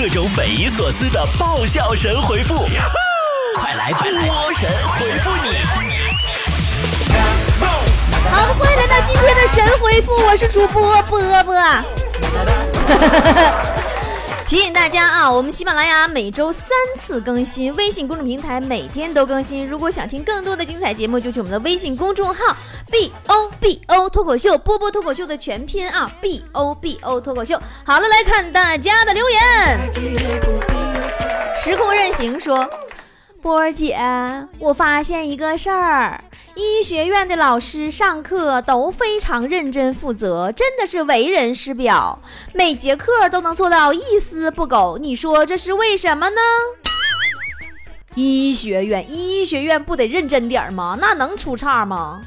各种匪夷所思的爆笑神回复，快来波神回复你！好的，欢迎来到今天的神回复，我是主播波波。提醒大家啊，我们喜马拉雅每周三次更新，微信公众平台每天都更新。如果想听更多的精彩节目，就去我们的微信公众号 B O B O 脱口秀，波波脱口秀的全拼啊，B O B O 脱口秀。好了，来看大家的留言。时空任行说。波儿姐，我发现一个事儿，医学院的老师上课都非常认真负责，真的是为人师表，每节课都能做到一丝不苟。你说这是为什么呢？医学院，医学院不得认真点吗？那能出岔吗？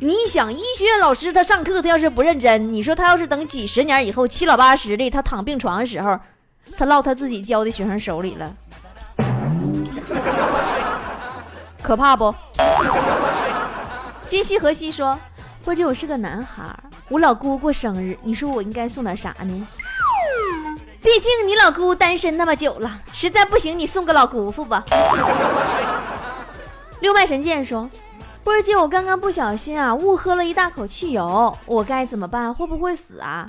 你想，医学院老师他上课，他要是不认真，你说他要是等几十年以后七老八十的，他躺病床的时候，他落他自己教的学生手里了。可怕不？今夕何夕说，或者我是个男孩，我老姑过生日，你说我应该送点啥呢？毕竟你老姑单身那么久了，实在不行你送个老姑父吧。六脉神剑说，波儿姐，我刚刚不小心啊误喝了一大口汽油，我该怎么办？会不会死啊？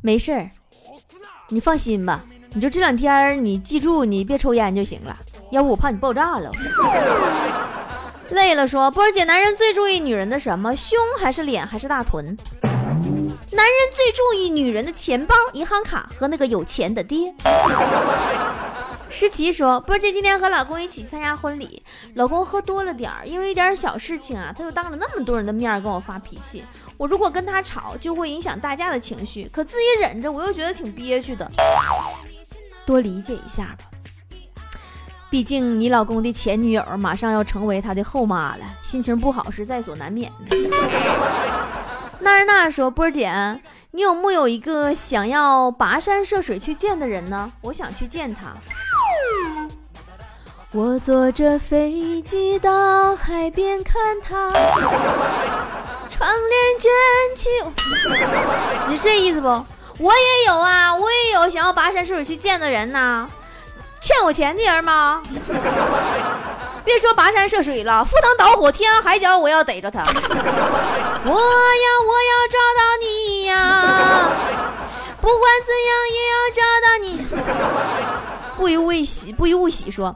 没事儿，你放心吧，你就这两天你记住你别抽烟就行了。要不我怕你爆炸了。累了说，波儿姐，男人最注意女人的什么？胸还是脸还是大臀？男人最注意女人的钱包、银行卡和那个有钱的爹。诗琪说，波儿姐今天和老公一起参加婚礼，老公喝多了点儿，因为一点小事情啊，他就当着那么多人的面跟我发脾气。我如果跟他吵，就会影响大家的情绪，可自己忍着，我又觉得挺憋屈的。多理解一下吧。毕竟你老公的前女友马上要成为他的后妈了，心情不好是在所难免的。娜儿娜说：“波儿姐，你有木有一个想要跋山涉水去见的人呢？我想去见他。”我坐着飞机到海边看他，窗帘卷起。你是这意思不？我也有啊，我也有想要跋山涉水去见的人呢。欠我钱的人吗？别说跋山涉水了，赴汤蹈火，天涯海角，我要逮着他！我要，我要找到你呀！不管怎样，也要找到你。不由未喜，不由勿喜，说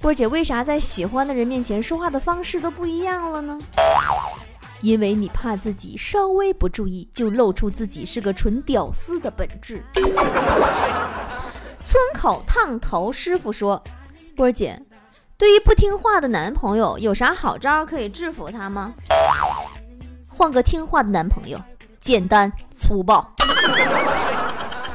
波姐为啥在喜欢的人面前说话的方式都不一样了呢？因为你怕自己稍微不注意，就露出自己是个纯屌丝的本质。村口烫头师傅说：“波儿姐，对于不听话的男朋友，有啥好招可以制服他吗？换个听话的男朋友，简单粗暴。”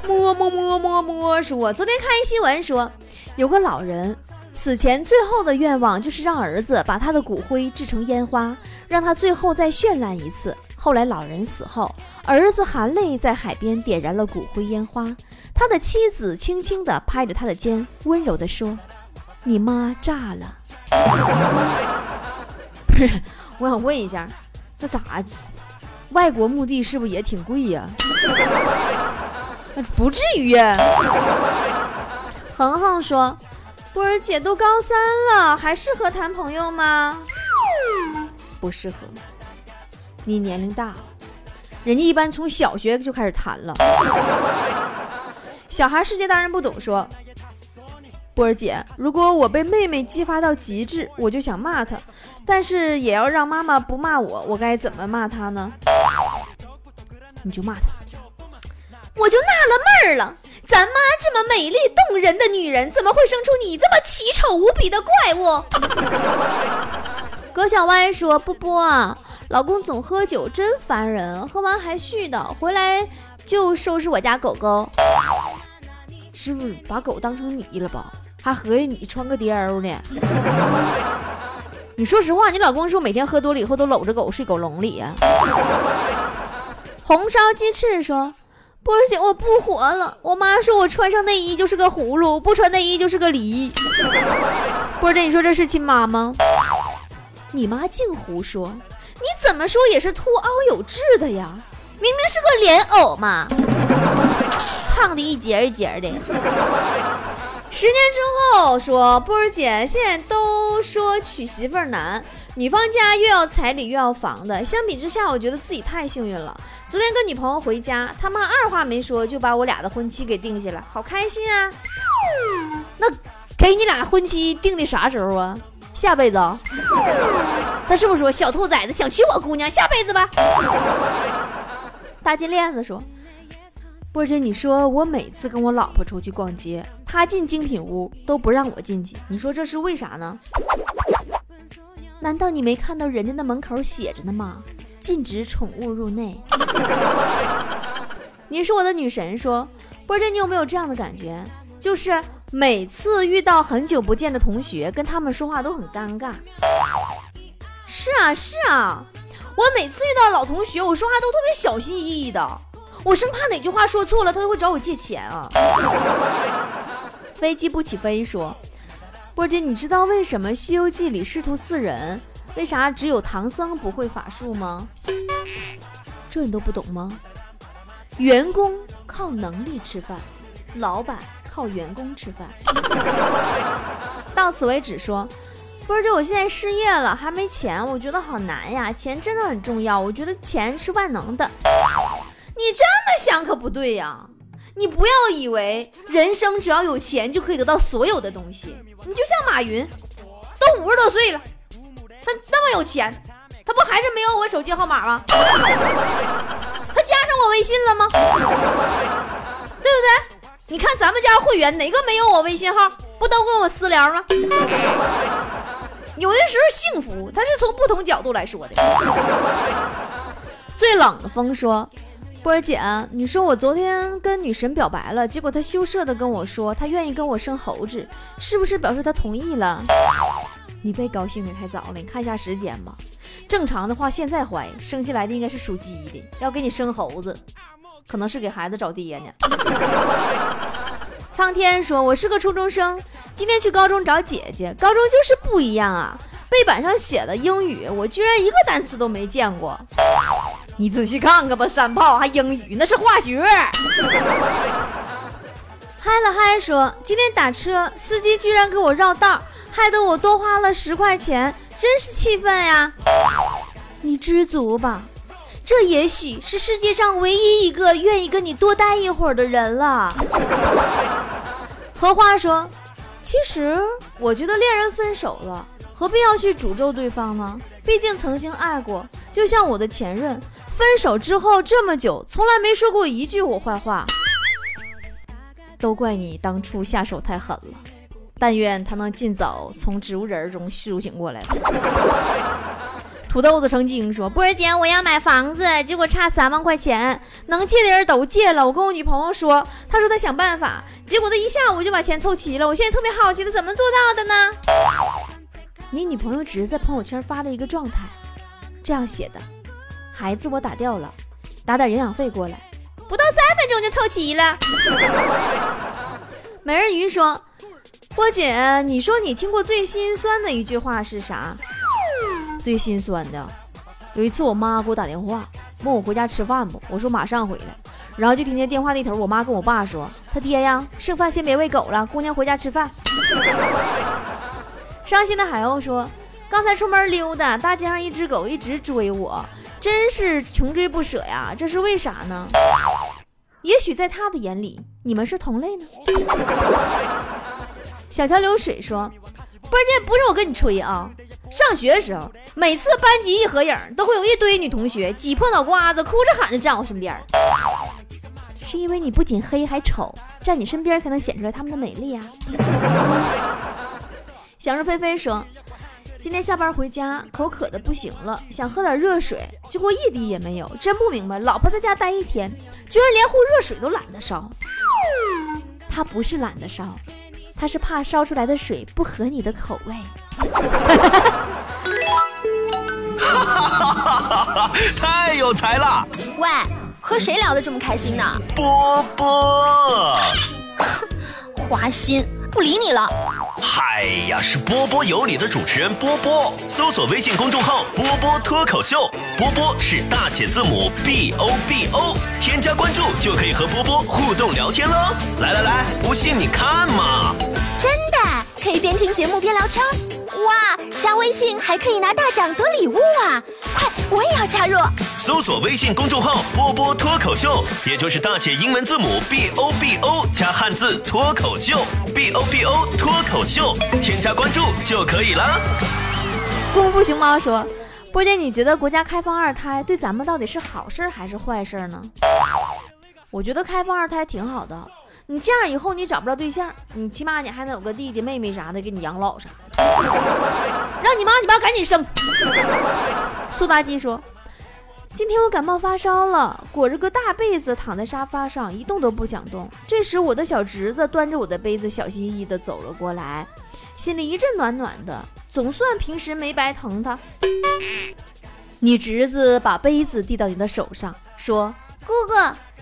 摸摸摸摸摸说：“昨天看一新闻说，有个老人死前最后的愿望就是让儿子把他的骨灰制成烟花，让他最后再绚烂一次。”后来老人死后，儿子含泪在海边点燃了骨灰烟花。他的妻子轻轻地拍着他的肩，温柔地说：“你妈炸了。”不是，我想问一下，这咋？外国墓地是不是也挺贵呀？那 不至于呀。恒恒说：“波儿姐都高三了，还适合谈朋友吗？”不适合。你年龄大了，人家一般从小学就开始谈了。小孩世界大人不懂，说波儿姐，如果我被妹妹激发到极致，我就想骂她，但是也要让妈妈不骂我，我该怎么骂她呢？你就骂她。我就纳了闷儿了，咱妈这么美丽动人的女人，怎么会生出你这么奇丑无比的怪物？葛小歪说：波波啊。老公总喝酒，真烦人！喝完还絮叨，回来就收拾我家狗狗。是不是把狗当成你了吧？还合计你穿个貂呢？你说实话，你老公是不是每天喝多了以后都搂着狗睡狗笼里呀？红烧鸡翅说：“波儿姐，我不活了。我妈说我穿上内衣就是个葫芦，不穿内衣就是个梨。”波儿姐，你说这是亲妈吗？你妈净胡说。你怎么说也是凸凹有致的呀，明明是个莲藕嘛！胖的一节一节的。十年之后说，波儿姐，现在都说娶媳妇儿难，女方家又要彩礼又要房的，相比之下，我觉得自己太幸运了。昨天跟女朋友回家，他妈二话没说就把我俩的婚期给定下了，好开心啊！那给你俩婚期定的啥时候啊？下辈子？他是不是说小兔崽子想娶我姑娘，下辈子吧？大金链子说。波姐，你说我每次跟我老婆出去逛街，她进精品屋都不让我进去，你说这是为啥呢？难道你没看到人家那门口写着呢吗？禁止宠物入内。你是我的女神，说波姐，你有没有这样的感觉？就是每次遇到很久不见的同学，跟他们说话都很尴尬。是啊，是啊，我每次遇到老同学，我说话都特别小心翼翼的。我生怕哪句话说错了，他就会找我借钱啊！飞机不起飞说，波姐，你知道为什么《西游记》里师徒四人，为啥只有唐僧不会法术吗？这你都不懂吗？员工靠能力吃饭，老板靠员工吃饭。到此为止说，波姐，我现在失业了，还没钱，我觉得好难呀！钱真的很重要，我觉得钱是万能的。你这么想可不对呀！你不要以为人生只要有钱就可以得到所有的东西。你就像马云，都五十多岁了，他那么有钱，他不还是没有我手机号码吗？他加上我微信了吗？对不对？你看咱们家会员哪个没有我微信号？不都跟我私聊吗？有的时候幸福，它是从不同角度来说的。最冷的风说。波儿姐，你说我昨天跟女神表白了，结果她羞涩的跟我说她愿意跟我生猴子，是不是表示她同意了？你别高兴的太早了，你看一下时间吧。正常的话，现在怀生下来的应该是属鸡的，要给你生猴子，可能是给孩子找爹呢。苍天说，我是个初中生，今天去高中找姐姐，高中就是不一样啊，背板上写的英语，我居然一个单词都没见过。你仔细看看吧，山炮还英语，那是化学。嗨了嗨说，今天打车，司机居然给我绕道，害得我多花了十块钱，真是气愤呀！你知足吧，这也许是世界上唯一一个愿意跟你多待一会儿的人了。荷花说，其实我觉得恋人分手了，何必要去诅咒对方呢？毕竟曾经爱过，就像我的前任。分手之后这么久，从来没说过一句我坏话，都怪你当初下手太狠了。但愿他能尽早从植物人中苏醒过来。土豆子成精说：“波儿姐，我要买房子，结果差三万块钱，能借的人都借了。我跟我女朋友说，她说她想办法，结果她一下午就把钱凑齐了。我现在特别好奇，她怎么做到的呢？”你女朋友只是在朋友圈发了一个状态，这样写的。孩子，我打掉了，打点营养费过来，不到三分钟就凑齐了。美人鱼说：“波姐，你说你听过最心酸的一句话是啥？最心酸的，有一次我妈给我打电话，问我回家吃饭不？我说马上回来，然后就听见电话那头我妈跟我爸说：他爹呀，剩饭先别喂狗了，姑娘回家吃饭。伤心的海鸥说：刚才出门溜达，大街上一只狗一直追我。”真是穷追不舍呀，这是为啥呢？也许在他的眼里，你们是同类呢。小桥流水说：“关键不是我跟你吹啊，上学的时候，每次班级一合影，都会有一堆女同学挤破脑瓜子，哭着喊着站我身边。是因为你不仅黑还丑，站你身边才能显出来他们的美丽啊。”想入非非说。今天下班回家，口渴的不行了，想喝点热水，结果一滴也没有。真不明白，老婆在家待一天，居然连壶热水都懒得烧。他不是懒得烧，他是怕烧出来的水不合你的口味。哈哈哈哈哈！太有才了。喂，和谁聊得这么开心呢？波波。花心，不理你了。嗨呀，是波波有理的主持人波波。搜索微信公众号“波波脱口秀”，波波是大写字母 B O B O，添加关注就可以和波波互动聊天喽。来来来，不信你看嘛！真的可以边听节目边聊天？哇，加微信还可以拿大奖得礼物啊！快，我也要加入。搜索微信公众号“波波脱口秀”，也就是大写英文字母 B O B O 加汉字脱口秀，B O B O 脱口秀，添加关注就可以了。功夫熊猫说：“波姐，你觉得国家开放二胎对咱们到底是好事还是坏事呢？”我觉得开放二胎挺好的，你这样以后你找不着对象，你起码你还能有个弟弟妹妹啥的给你养老啥的。让你妈你爸赶紧生。苏妲己说。今天我感冒发烧了，裹着个大被子躺在沙发上，一动都不想动。这时，我的小侄子端着我的杯子，小心翼翼地走了过来，心里一阵暖暖的，总算平时没白疼他。你侄子把杯子递到你的手上，说：“姑姑，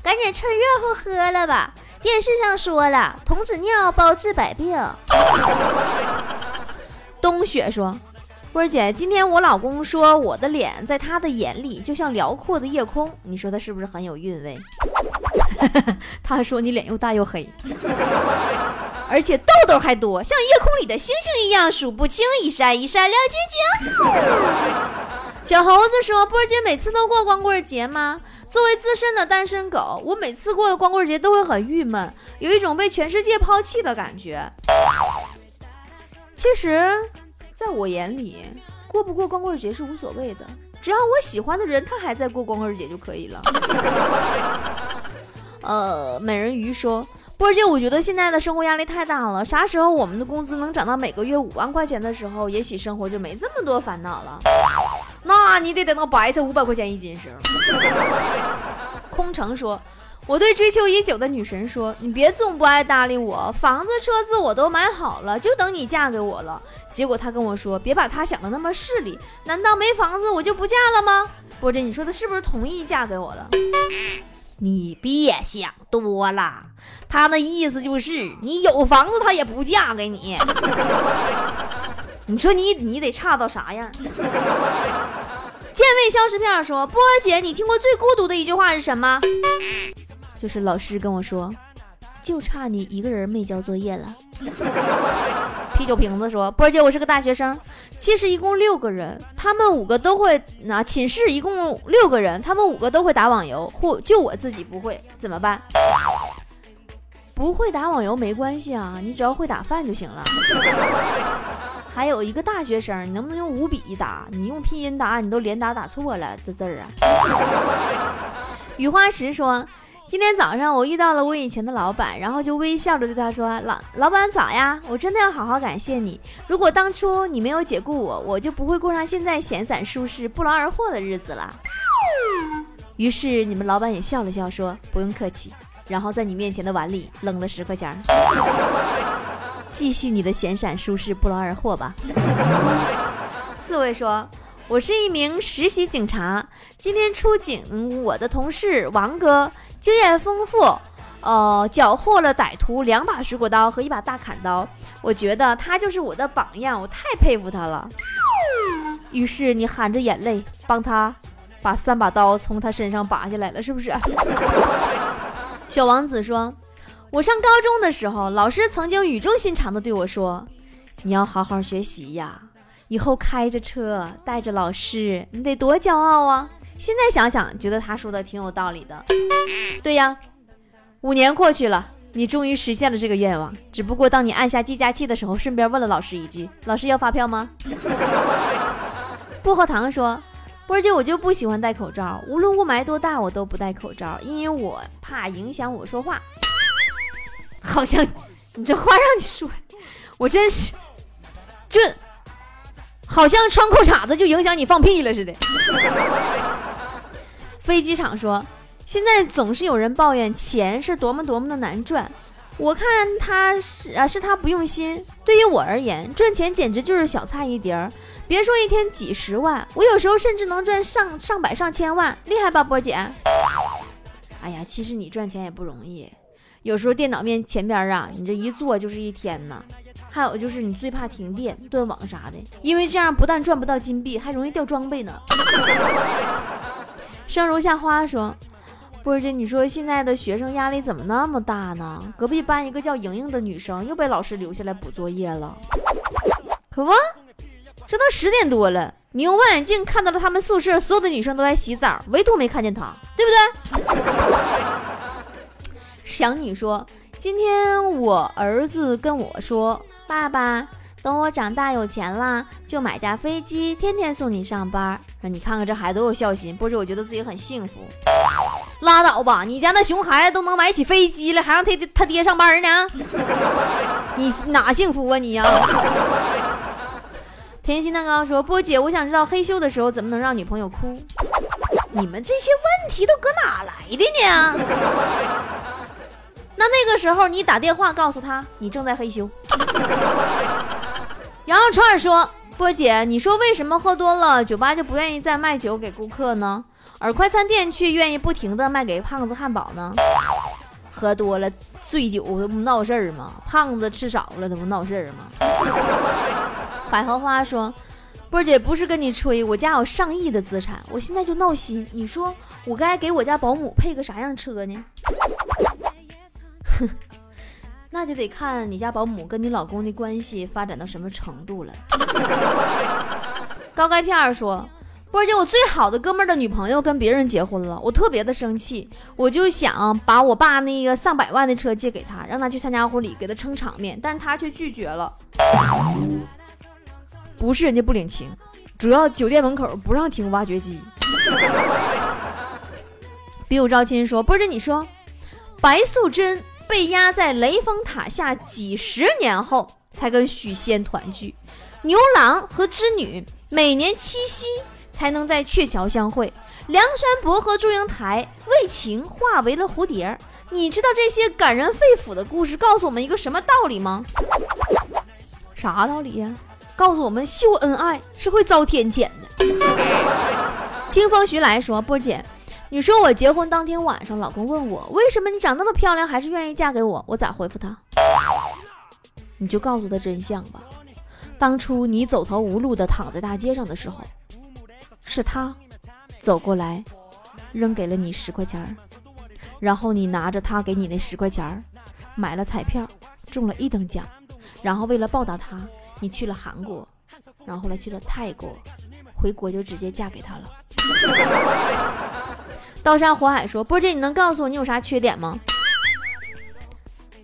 赶紧趁热乎喝了吧。电视上说了，童子尿包治百病。”冬雪说。波儿姐，今天我老公说我的脸在他的眼里就像辽阔的夜空，你说他是不是很有韵味？他说你脸又大又黑，而且痘痘还多，像夜空里的星星一样数不清，一闪一闪亮晶晶。小猴子说：“波儿姐每次都过光棍节吗？作为资深的单身狗，我每次过光棍节都会很郁闷，有一种被全世界抛弃的感觉。其实。”在我眼里，过不过光棍节是无所谓的，只要我喜欢的人他还在过光棍节就可以了。呃，美人鱼说，波儿姐，我觉得现在的生活压力太大了，啥时候我们的工资能涨到每个月五万块钱的时候，也许生活就没这么多烦恼了。那你得等到白菜五百块钱一斤时。空城说。我对追求已久的女神说：“你别总不爱搭理我，房子车子我都买好了，就等你嫁给我了。”结果她跟我说：“别把她想的那么势利，难道没房子我就不嫁了吗？”波姐，你说的是不是同意嫁给我了？你别想多了，他那意思就是你有房子他也不嫁给你。你说你你得差到啥样？健胃消食片说：“波儿姐，你听过最孤独的一句话是什么？”就是老师跟我说，就差你一个人没交作业了。啤酒瓶子说：“波儿姐，我是个大学生，其实一共六个人，他们五个都会。那寝室一共六个人，他们五个都会打网游，或就我自己不会，怎么办？不会打网游没关系啊，你只要会打饭就行了。还有一个大学生，你能不能用五笔打？你用拼音打，你都连打打错了这字儿啊。”雨花石说。今天早上我遇到了我以前的老板，然后就微笑着对他说：“老老板早呀，我真的要好好感谢你。如果当初你没有解雇我，我就不会过上现在闲散舒适、不劳而获的日子了。”于是你们老板也笑了笑说：“不用客气。”然后在你面前的碗里扔了十块钱，继续你的闲散舒适、不劳而获吧。刺猬说。我是一名实习警察，今天出警，我的同事王哥经验丰富，呃，缴获了歹徒两把水果刀和一把大砍刀，我觉得他就是我的榜样，我太佩服他了。于是你含着眼泪帮他把三把刀从他身上拔下来了，是不是？小王子说：“我上高中的时候，老师曾经语重心长地对我说，你要好好学习呀。”以后开着车带着老师，你得多骄傲啊！现在想想，觉得他说的挺有道理的。对呀，五年过去了，你终于实现了这个愿望。只不过当你按下计价器的时候，顺便问了老师一句：“老师要发票吗？”薄荷糖说：“波儿姐，我就不喜欢戴口罩，无论雾霾多大，我都不戴口罩，因为我怕影响我说话。”好像你这话让你说，我真是就。好像穿裤衩子就影响你放屁了似的。飞机场说，现在总是有人抱怨钱是多么多么的难赚，我看他是啊，是他不用心。对于我而言，赚钱简直就是小菜一碟儿。别说一天几十万，我有时候甚至能赚上上百上千万，厉害吧，波姐？哎呀，其实你赚钱也不容易，有时候电脑面前边啊，你这一坐就是一天呢。还有就是你最怕停电、断网啥的，因为这样不但赚不到金币，还容易掉装备呢。生如夏花说：“波姐，你说现在的学生压力怎么那么大呢？隔壁班一个叫莹莹的女生又被老师留下来补作业了。可不，这都十点多了，你用望远镜看到了他们宿舍所有的女生都在洗澡，唯独没看见她，对不对？”想你说，今天我儿子跟我说。爸爸，等我长大有钱了，就买架飞机，天天送你上班。说你看看这孩子多有孝心，不是？我觉得自己很幸福。拉倒吧，你家那熊孩子都能买起飞机了，还让他他爹上班呢？你哪幸福啊你呀？甜心蛋糕说：波姐，我想知道嘿咻的时候怎么能让女朋友哭？你们这些问题都搁哪来的呢？那那个时候你打电话告诉他你正在嘿咻。羊肉串说：“波姐，你说为什么喝多了酒吧就不愿意再卖酒给顾客呢？而快餐店却愿意不停的卖给胖子汉堡呢？喝多了醉酒不闹事儿吗？胖子吃少了这不闹事儿吗？” 百合花说：“波姐不是跟你吹，我家有上亿的资产，我现在就闹心。你说我该给我家保姆配个啥样车呢？”哼。那就得看你家保姆跟你老公的关系发展到什么程度了。高钙片说：“波姐，我最好的哥们儿的女朋友跟别人结婚了，我特别的生气，我就想把我爸那个上百万的车借给他，让他去参加婚礼，给他撑场面，但是他却拒绝了。不是人家不领情，主要酒店门口不让停挖掘机。”比武招亲说：“波姐，你说白素贞。”被压在雷峰塔下几十年后，才跟许仙团聚。牛郎和织女每年七夕才能在鹊桥相会。梁山伯和祝英台为情化为了蝴蝶。你知道这些感人肺腑的故事告诉我们一个什么道理吗？啥道理呀？告诉我们秀恩爱是会遭天谴的。清风徐来说：“波姐。”你说我结婚当天晚上，老公问我为什么你长那么漂亮还是愿意嫁给我，我咋回复他？你就告诉他真相吧。当初你走投无路的躺在大街上的时候，是他走过来扔给了你十块钱，然后你拿着他给你那十块钱买了彩票，中了一等奖，然后为了报答他，你去了韩国，然后后来去了泰国，回国就直接嫁给他了。刀山火海说：“波姐，你能告诉我你有啥缺点吗？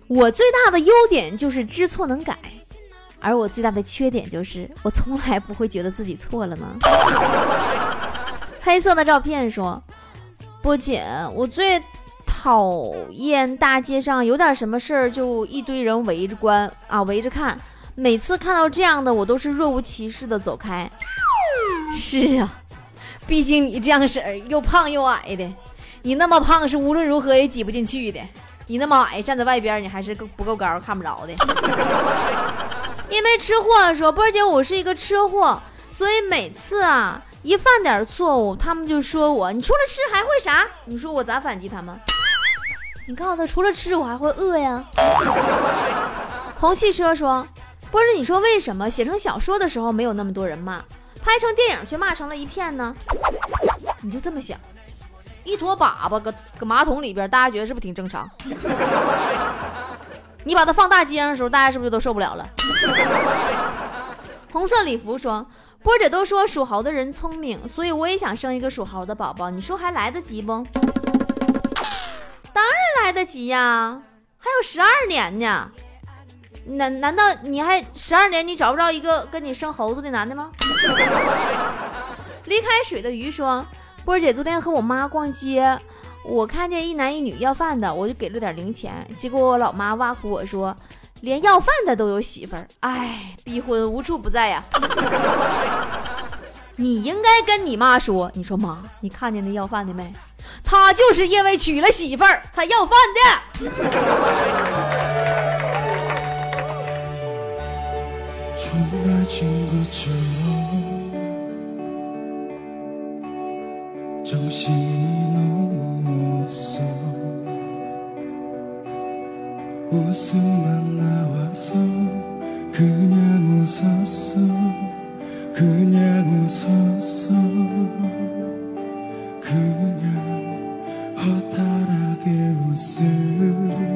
我最大的优点就是知错能改，而我最大的缺点就是我从来不会觉得自己错了呢。”黑色的照片说：“波姐，我最讨厌大街上有点什么事儿就一堆人围着观啊，围着看。每次看到这样的，我都是若无其事的走开。”是啊。毕竟你这样式儿又胖又矮的，你那么胖是无论如何也挤不进去的。你那么矮，站在外边你还是够不够高，看不着的。因为吃货说波儿姐，我是一个吃货，所以每次啊一犯点错误，他们就说我你除了吃还会啥？你说我咋反击他们？你告诉他，除了吃我还会饿呀。红汽车说波儿姐，你说为什么写成小说的时候没有那么多人骂？拍成电影却骂成了一片呢？你就这么想，一坨粑粑搁搁马桶里边，大家觉得是不是挺正常？你把它放大街上的时候，大家是不是就都受不了了？红色礼服说：“波姐都说属猴的人聪明，所以我也想生一个属猴的宝宝，你说还来得及不？”当然来得及呀，还有十二年呢。难难道你还十二年你找不着一个跟你生猴子的男的吗？离开水的鱼说：“波儿姐昨天和我妈逛街，我看见一男一女要饭的，我就给了点零钱。结果我老妈挖苦我说，连要饭的都有媳妇儿，哎，逼婚无处不在呀。你应该跟你妈说，你说妈，你看见那要饭的没？他就是因为娶了媳妇儿才要饭的。” 내 친구처럼 정신이 너무 없어 웃음만 나와서 그냥 웃었어 그냥 웃었어. 그냥 허탈하게 웃으